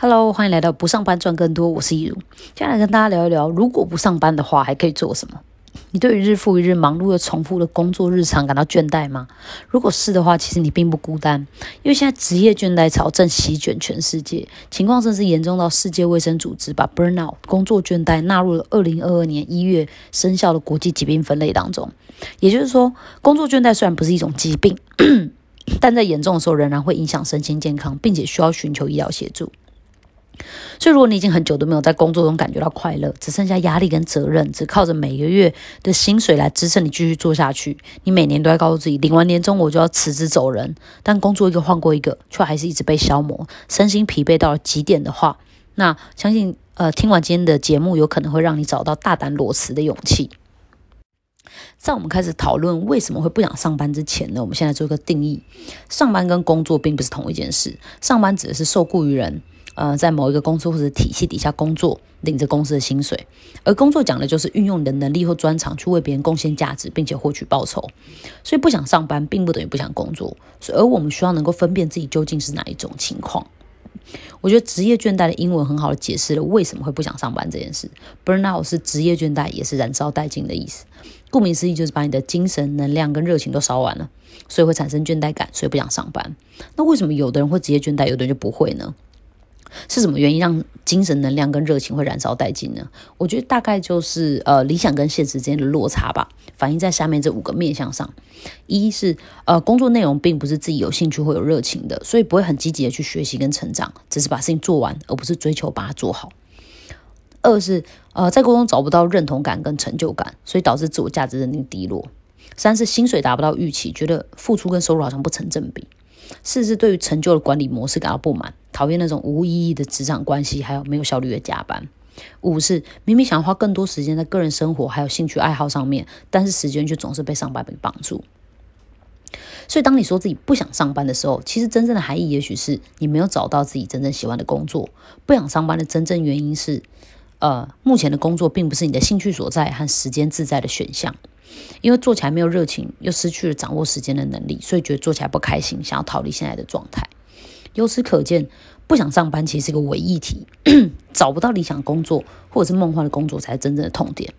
Hello，欢迎来到不上班赚更多，我是易如。接下来跟大家聊一聊，如果不上班的话，还可以做什么？你对于日复一日忙碌又重复的工作日常感到倦怠吗？如果是的话，其实你并不孤单，因为现在职业倦怠潮正席卷全世界，情况甚至严重到世界卫生组织把 burnout 工作倦怠纳入了二零二二年一月生效的国际疾病分类当中。也就是说，工作倦怠虽然不是一种疾病，但在严重的时候仍然会影响身心健康，并且需要寻求医疗协助。所以，如果你已经很久都没有在工作中感觉到快乐，只剩下压力跟责任，只靠着每个月的薪水来支撑你继续做下去，你每年都在告诉自己，领完年终我就要辞职走人，但工作一个换过一个，却还是一直被消磨，身心疲惫到了极点的话，那相信呃，听完今天的节目，有可能会让你找到大胆裸辞的勇气。在我们开始讨论为什么会不想上班之前呢，我们现在做一个定义：上班跟工作并不是同一件事，上班指的是受雇于人。呃，在某一个公司或者体系底下工作，领着公司的薪水，而工作讲的就是运用你的能力或专长去为别人贡献价值，并且获取报酬。所以不想上班，并不等于不想工作。而我们需要能够分辨自己究竟是哪一种情况。我觉得职业倦怠的英文很好的解释了为什么会不想上班这件事。Burnout 是职业倦怠，也是燃烧殆尽的意思。顾名思义，就是把你的精神、能量跟热情都烧完了，所以会产生倦怠感，所以不想上班。那为什么有的人会职业倦怠，有的人就不会呢？是什么原因让精神能量跟热情会燃烧殆尽呢？我觉得大概就是呃理想跟现实之间的落差吧，反映在下面这五个面向上。一是呃工作内容并不是自己有兴趣或有热情的，所以不会很积极的去学习跟成长，只是把事情做完，而不是追求把它做好。二是呃在沟通找不到认同感跟成就感，所以导致自我价值认定低落。三是薪水达不到预期，觉得付出跟收入好像不成正比。四是对于成就的管理模式感到不满，讨厌那种无意义的职场关系，还有没有效率的加班。五是明明想要花更多时间在个人生活还有兴趣爱好上面，但是时间却总是被上班给绑住。所以当你说自己不想上班的时候，其实真正的含义也许是你没有找到自己真正喜欢的工作。不想上班的真正原因是，呃，目前的工作并不是你的兴趣所在和时间自在的选项。因为做起来没有热情，又失去了掌握时间的能力，所以觉得做起来不开心，想要逃离现在的状态。由此可见，不想上班其实是个伪议题，找不到理想工作或者是梦幻的工作才是真正的痛点。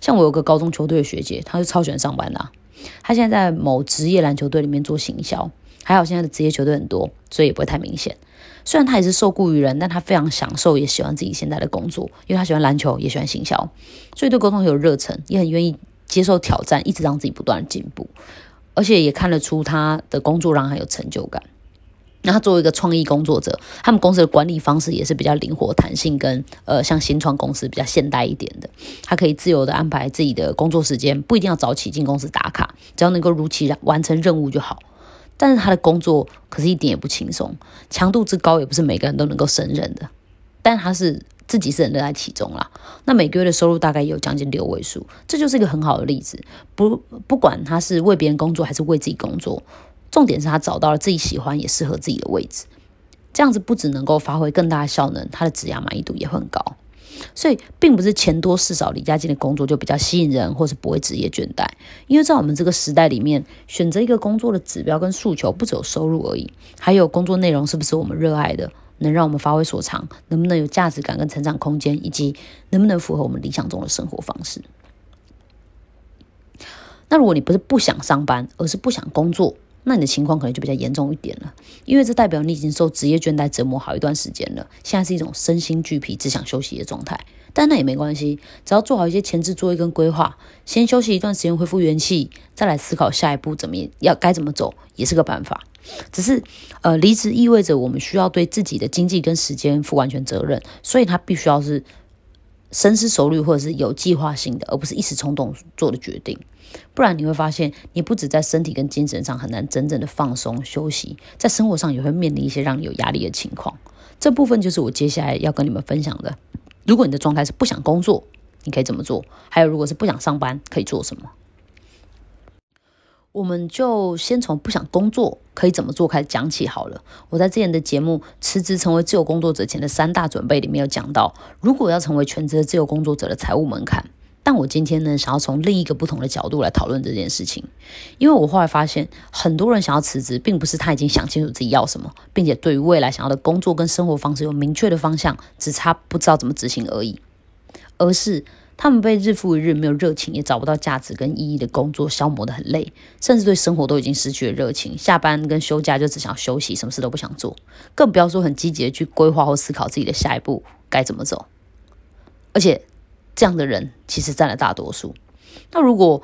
像我有个高中球队的学姐，她是超喜欢上班的，她现在在某职业篮球队里面做行销，还好现在的职业球队很多，所以也不会太明显。虽然她也是受雇于人，但她非常享受，也喜欢自己现在的工作，因为她喜欢篮球，也喜欢行销，所以对沟通很有热忱，也很愿意。接受挑战，一直让自己不断的进步，而且也看得出他的工作让他有成就感。那他作为一个创意工作者，他们公司的管理方式也是比较灵活、弹性，跟呃像新创公司比较现代一点的。他可以自由的安排自己的工作时间，不一定要早起进公司打卡，只要能够如期完成任务就好。但是他的工作可是一点也不轻松，强度之高也不是每个人都能够胜任的。但他是。自己是很乐在其中啦，那每个月的收入大概有将近六位数，这就是一个很好的例子。不不管他是为别人工作还是为自己工作，重点是他找到了自己喜欢也适合自己的位置，这样子不只能够发挥更大的效能，他的职业满意度也会很高。所以，并不是钱多事少、离家近的工作就比较吸引人，或是不会职业倦怠。因为在我们这个时代里面，选择一个工作的指标跟诉求，不只有收入而已，还有工作内容是不是我们热爱的。能让我们发挥所长，能不能有价值感跟成长空间，以及能不能符合我们理想中的生活方式？那如果你不是不想上班，而是不想工作，那你的情况可能就比较严重一点了，因为这代表你已经受职业倦怠折磨好一段时间了，现在是一种身心俱疲、只想休息的状态。但那也没关系，只要做好一些前置作业跟规划，先休息一段时间恢复元气，再来思考下一步怎么要该怎么走，也是个办法。只是，呃，离职意味着我们需要对自己的经济跟时间负完全责任，所以他必须要是深思熟虑或者是有计划性的，而不是一时冲动做的决定。不然你会发现，你不止在身体跟精神上很难真正的放松休息，在生活上也会面临一些让你有压力的情况。这部分就是我接下来要跟你们分享的。如果你的状态是不想工作，你可以怎么做？还有，如果是不想上班，可以做什么？我们就先从不想工作可以怎么做开始讲起好了。我在之前的节目《辞职成为自由工作者前的三大准备》里面有讲到，如果要成为全职的自由工作者的财务门槛，但我今天呢，想要从另一个不同的角度来讨论这件事情，因为我后来发现，很多人想要辞职，并不是他已经想清楚自己要什么，并且对于未来想要的工作跟生活方式有明确的方向，只差不知道怎么执行而已，而是他们被日复一日没有热情，也找不到价值跟意义的工作消磨得很累，甚至对生活都已经失去了热情，下班跟休假就只想休息，什么事都不想做，更不要说很积极的去规划或思考自己的下一步该怎么走，而且。这样的人其实占了大多数。那如果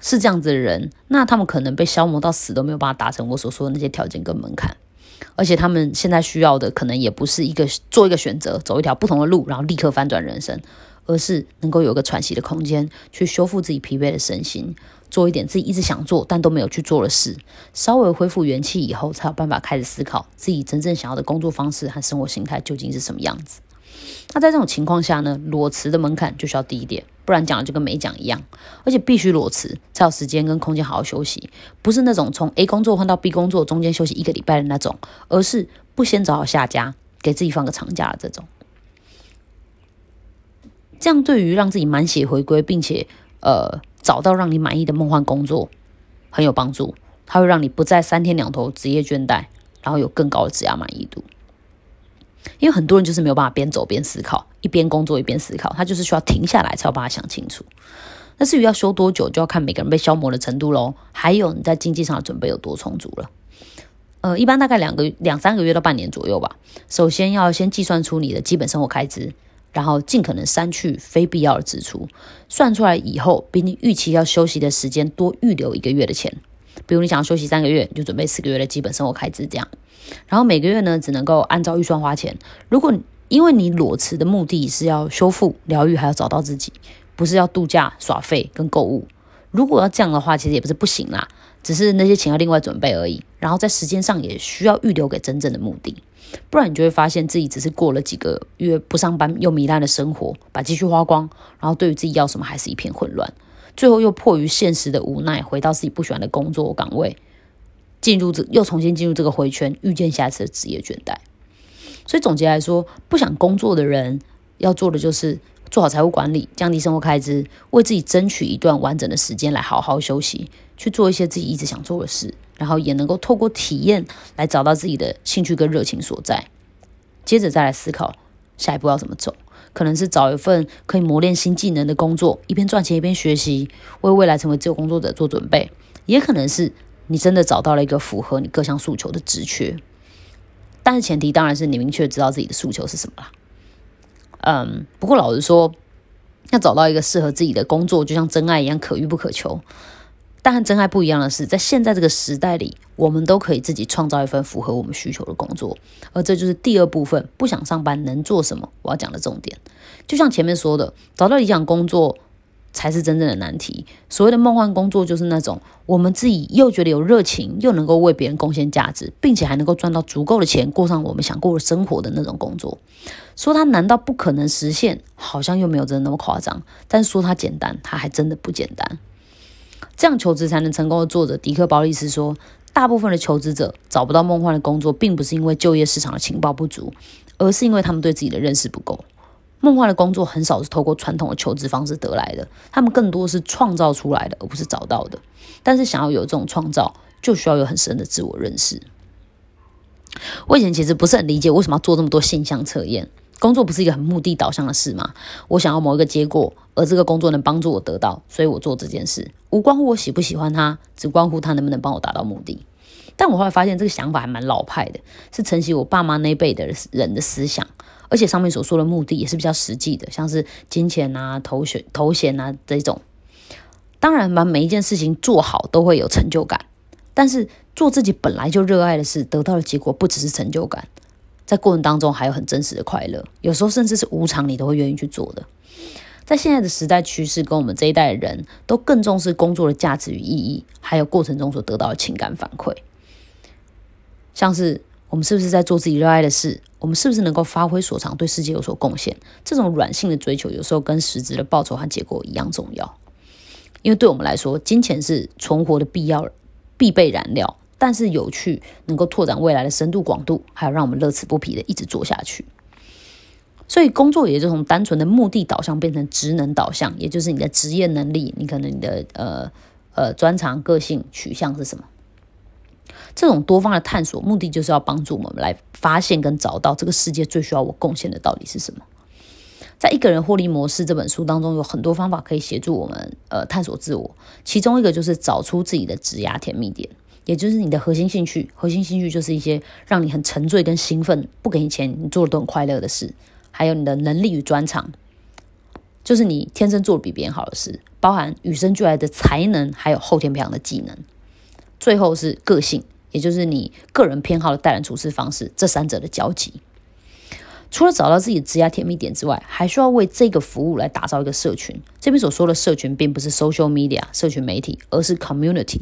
是这样子的人，那他们可能被消磨到死都没有办法达成我所说的那些条件跟门槛。而且他们现在需要的可能也不是一个做一个选择，走一条不同的路，然后立刻翻转人生，而是能够有个喘息的空间，去修复自己疲惫的身心，做一点自己一直想做但都没有去做的事，稍微恢复元气以后，才有办法开始思考自己真正想要的工作方式和生活形态究竟是什么样子。那在这种情况下呢，裸辞的门槛就需要低一点，不然讲的就跟没讲一样。而且必须裸辞才有时间跟空间好好休息，不是那种从 A 工作换到 B 工作中间休息一个礼拜的那种，而是不先找好下家，给自己放个长假的这种。这样对于让自己满血回归，并且呃找到让你满意的梦幻工作很有帮助，它会让你不再三天两头职业倦怠，然后有更高的职业满意度。因为很多人就是没有办法边走边思考，一边工作一边思考，他就是需要停下来才有办法想清楚。那至于要休多久，就要看每个人被消磨的程度喽，还有你在经济上的准备有多充足了。呃，一般大概两个两三个月到半年左右吧。首先要先计算出你的基本生活开支，然后尽可能删去非必要的支出。算出来以后，比你预期要休息的时间多预留一个月的钱。比如你想要休息三个月，你就准备四个月的基本生活开支这样。然后每个月呢，只能够按照预算花钱。如果因为你裸辞的目的是要修复、疗愈，还要找到自己，不是要度假、耍废跟购物。如果要这样的话，其实也不是不行啦，只是那些钱要另外准备而已。然后在时间上也需要预留给真正的目的，不然你就会发现自己只是过了几个月不上班又糜烂的生活，把积蓄花光，然后对于自己要什么还是一片混乱，最后又迫于现实的无奈，回到自己不喜欢的工作岗位。进入这又重新进入这个回圈，遇见下一次的职业倦怠。所以总结来说，不想工作的人要做的就是做好财务管理，降低生活开支，为自己争取一段完整的时间来好好休息，去做一些自己一直想做的事，然后也能够透过体验来找到自己的兴趣跟热情所在。接着再来思考下一步要怎么走，可能是找一份可以磨练新技能的工作，一边赚钱一边学习，为未来成为自由工作者做准备，也可能是。你真的找到了一个符合你各项诉求的职缺，但是前提当然是你明确知道自己的诉求是什么啦。嗯，不过老实说，要找到一个适合自己的工作，就像真爱一样可遇不可求。但和真爱不一样的是，在现在这个时代里，我们都可以自己创造一份符合我们需求的工作，而这就是第二部分不想上班能做什么我要讲的重点。就像前面说的，找到理想工作。才是真正的难题。所谓的梦幻工作，就是那种我们自己又觉得有热情，又能够为别人贡献价值，并且还能够赚到足够的钱，过上我们想过的生活的那种工作。说它难道不可能实现？好像又没有真的那么夸张。但说它简单，它还真的不简单。这样求职才能成功的作者迪克·鲍利斯说：“大部分的求职者找不到梦幻的工作，并不是因为就业市场的情报不足，而是因为他们对自己的认识不够。”梦幻的工作很少是透过传统的求职方式得来的，他们更多是创造出来的，而不是找到的。但是想要有这种创造，就需要有很深的自我认识。我以前其实不是很理解为什么要做这么多性向测验。工作不是一个很目的导向的事吗？我想要某一个结果，而这个工作能帮助我得到，所以我做这件事，无关乎我喜不喜欢他，只关乎他能不能帮我达到目的。但我后来发现，这个想法还蛮老派的，是承袭我爸妈那辈的人的思想。而且上面所说的目的也是比较实际的，像是金钱啊、头衔、头衔啊这种。当然，把每一件事情做好都会有成就感，但是做自己本来就热爱的事，得到的结果不只是成就感，在过程当中还有很真实的快乐，有时候甚至是无偿，你都会愿意去做的。在现在的时代趋势，跟我们这一代的人都更重视工作的价值与意义，还有过程中所得到的情感反馈，像是。我们是不是在做自己热爱的事？我们是不是能够发挥所长，对世界有所贡献？这种软性的追求，有时候跟实质的报酬和结果一样重要。因为对我们来说，金钱是存活的必要、必备燃料，但是有趣能够拓展未来的深度广度，还有让我们乐此不疲的一直做下去。所以工作也就从单纯的目的导向变成职能导向，也就是你的职业能力，你可能你的呃呃专长、个性取向是什么？这种多方的探索，目的就是要帮助我们来发现跟找到这个世界最需要我贡献的到底是什么。在《一个人获利模式》这本书当中，有很多方法可以协助我们呃探索自我，其中一个就是找出自己的职涯甜蜜点，也就是你的核心兴趣。核心兴趣就是一些让你很沉醉跟兴奋，不给你钱你做的都很快乐的事。还有你的能力与专长，就是你天生做的比别人好的事，包含与生俱来的才能，还有后天培养的技能。最后是个性，也就是你个人偏好的待人处事方式，这三者的交集。除了找到自己的职业甜蜜点之外，还需要为这个服务来打造一个社群。这边所说的社群，并不是 social media 社群媒体，而是 community。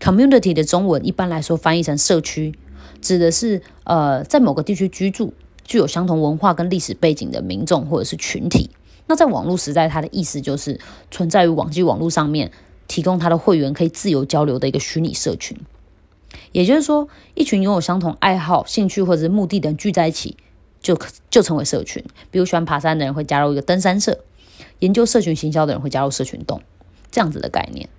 community 的中文一般来说翻译成社区，指的是呃在某个地区居住。具有相同文化跟历史背景的民众或者是群体，那在网络时代，它的意思就是存在于网际网络上面，提供它的会员可以自由交流的一个虚拟社群。也就是说，一群拥有相同爱好、兴趣或者是目的的人聚在一起，就就成为社群。比如喜欢爬山的人会加入一个登山社，研究社群行销的人会加入社群洞，这样子的概念。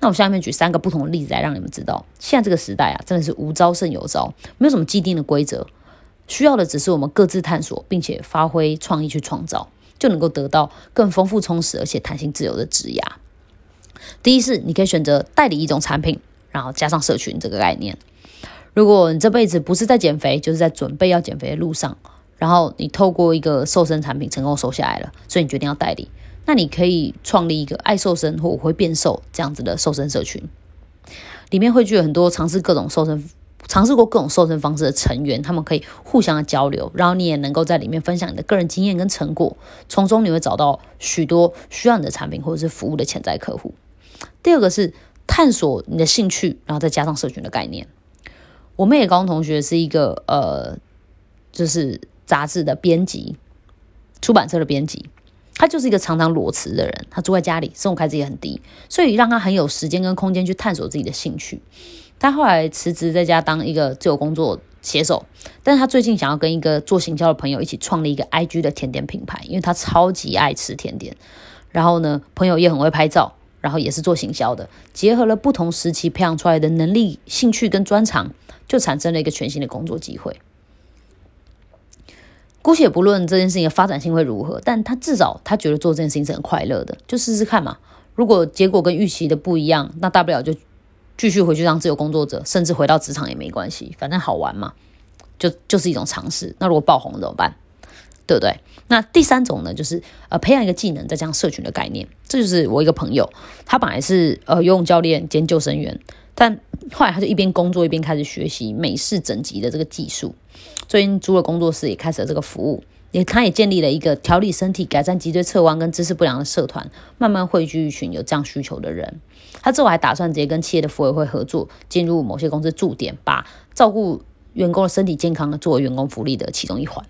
那我下面举三个不同的例子来让你们知道，现在这个时代啊，真的是无招胜有招，没有什么既定的规则。需要的只是我们各自探索，并且发挥创意去创造，就能够得到更丰富、充实而且弹性自由的职涯。第一是，你可以选择代理一种产品，然后加上社群这个概念。如果你这辈子不是在减肥，就是在准备要减肥的路上，然后你透过一个瘦身产品成功瘦下来了，所以你决定要代理，那你可以创立一个爱瘦身或我会变瘦这样子的瘦身社群，里面会具有很多尝试各种瘦身。尝试过各种瘦身方式的成员，他们可以互相的交流，然后你也能够在里面分享你的个人经验跟成果，从中你会找到许多需要你的产品或者是服务的潜在客户。第二个是探索你的兴趣，然后再加上社群的概念。我妹高中同学是一个呃，就是杂志的编辑，出版社的编辑，他就是一个常常裸辞的人，他住在家里，生活开支也很低，所以让他很有时间跟空间去探索自己的兴趣。他后来辞职，在家当一个自由工作写手，但是他最近想要跟一个做行销的朋友一起创立一个 IG 的甜点品牌，因为他超级爱吃甜点。然后呢，朋友也很会拍照，然后也是做行销的，结合了不同时期培养出来的能力、兴趣跟专长，就产生了一个全新的工作机会。姑且不论这件事情的发展性会如何，但他至少他觉得做这件事情是很快乐的，就试试看嘛。如果结果跟预期的不一样，那大不了就。继续回去当自由工作者，甚至回到职场也没关系，反正好玩嘛，就就是一种尝试。那如果爆红怎么办？对不对？那第三种呢，就是呃培养一个技能，再加上社群的概念。这就是我一个朋友，他本来是呃游泳教练兼救生员，但后来他就一边工作一边开始学习美式整脊的这个技术。最近租了工作室，也开始了这个服务。也，他也建立了一个调理身体、改善脊椎侧弯跟姿势不良的社团，慢慢汇聚一群有这样需求的人。他之后还打算直接跟企业的服委会合作，进入某些公司驻点，把照顾员工的身体健康作为员工福利的其中一环。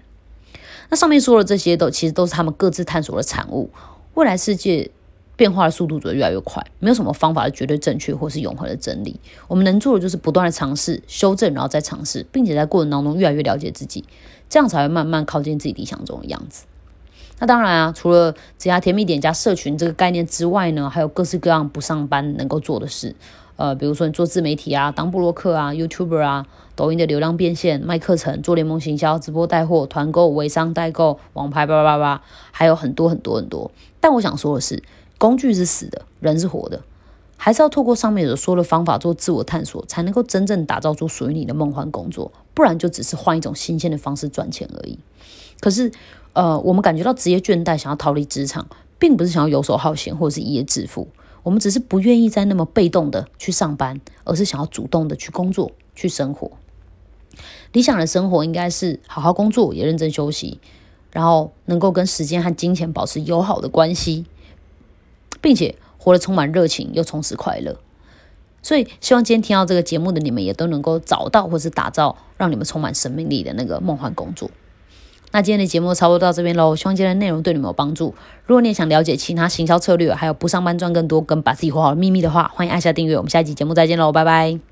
那上面说的这些，都其实都是他们各自探索的产物。未来世界。变化的速度只会越来越快，没有什么方法是绝对正确或是永恒的真理。我们能做的就是不断的尝试、修正，然后再尝试，并且在过程当中越来越了解自己，这样才会慢慢靠近自己理想中的样子。那当然啊，除了只要甜蜜点加社群这个概念之外呢，还有各式各样不上班能够做的事。呃，比如说你做自媒体啊，当布洛克啊，YouTuber 啊，抖音的流量变现、卖课程、做联盟行销、直播带货、团购、微商代购、网拍叭叭叭叭，还有很多很多很多。但我想说的是。工具是死的，人是活的，还是要透过上面所说的方法做自我探索，才能够真正打造出属于你的梦幻工作。不然就只是换一种新鲜的方式赚钱而已。可是，呃，我们感觉到职业倦怠，想要逃离职场，并不是想要游手好闲或者是一夜致富，我们只是不愿意再那么被动的去上班，而是想要主动的去工作、去生活。理想的生活应该是好好工作，也认真休息，然后能够跟时间和金钱保持友好的关系。并且活得充满热情又充实快乐，所以希望今天听到这个节目的你们也都能够找到或是打造让你们充满生命力的那个梦幻工作。那今天的节目差不多到这边喽，希望今天的内容对你们有帮助。如果你也想了解其他行销策略，还有不上班赚更多跟把自己活好的秘密的话，欢迎按下订阅。我们下一集节目再见喽，拜拜。